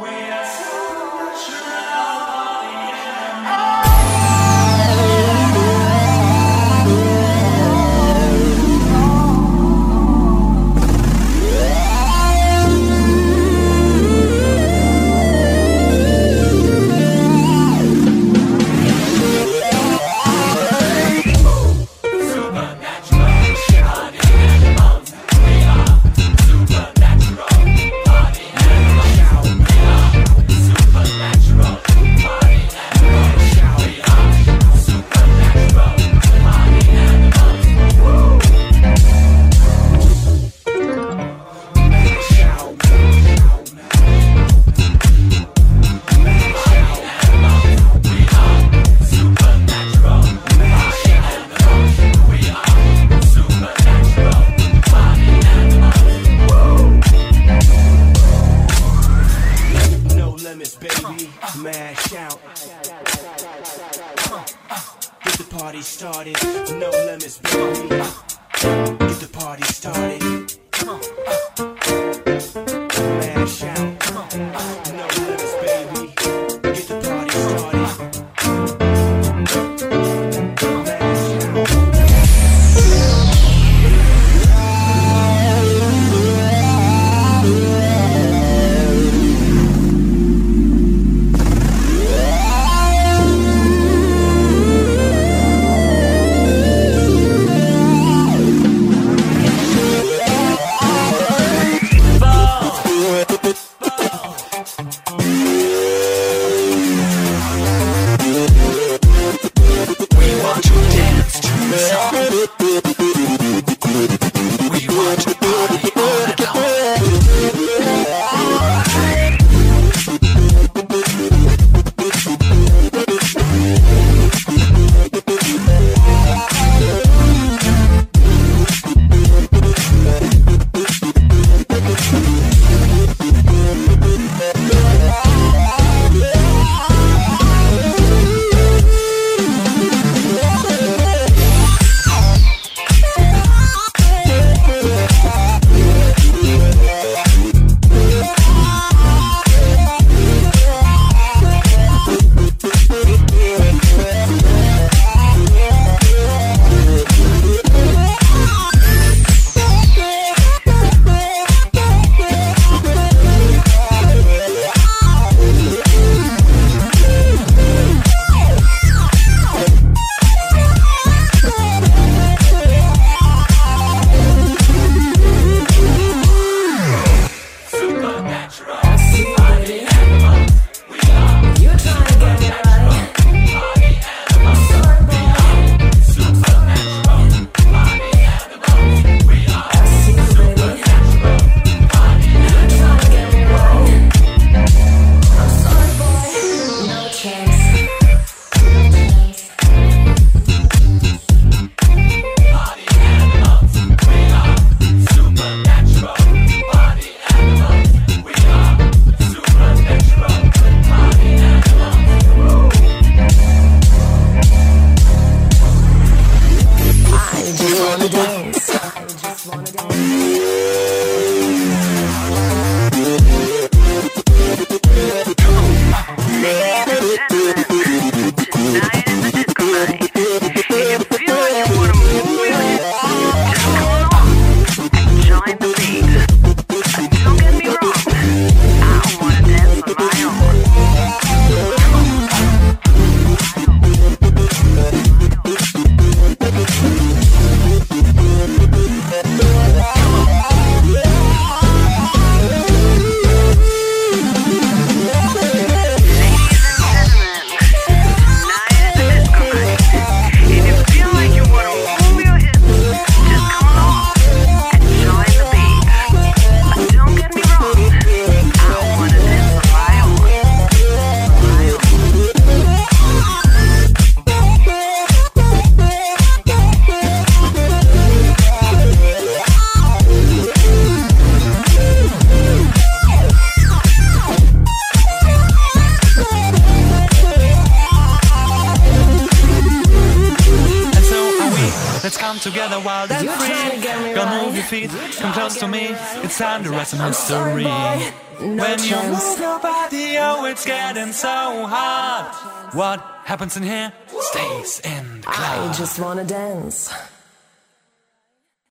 We are supernatural. the party started. No limits, baby. Get the party started. Come on. Man, shout. Let's come together wild and You're free. Right. Go move your feet, You're come close to me. Right. It's to us a mystery. When you move your body, oh, it's getting so hot. What happens in here stays in the. I just wanna dance.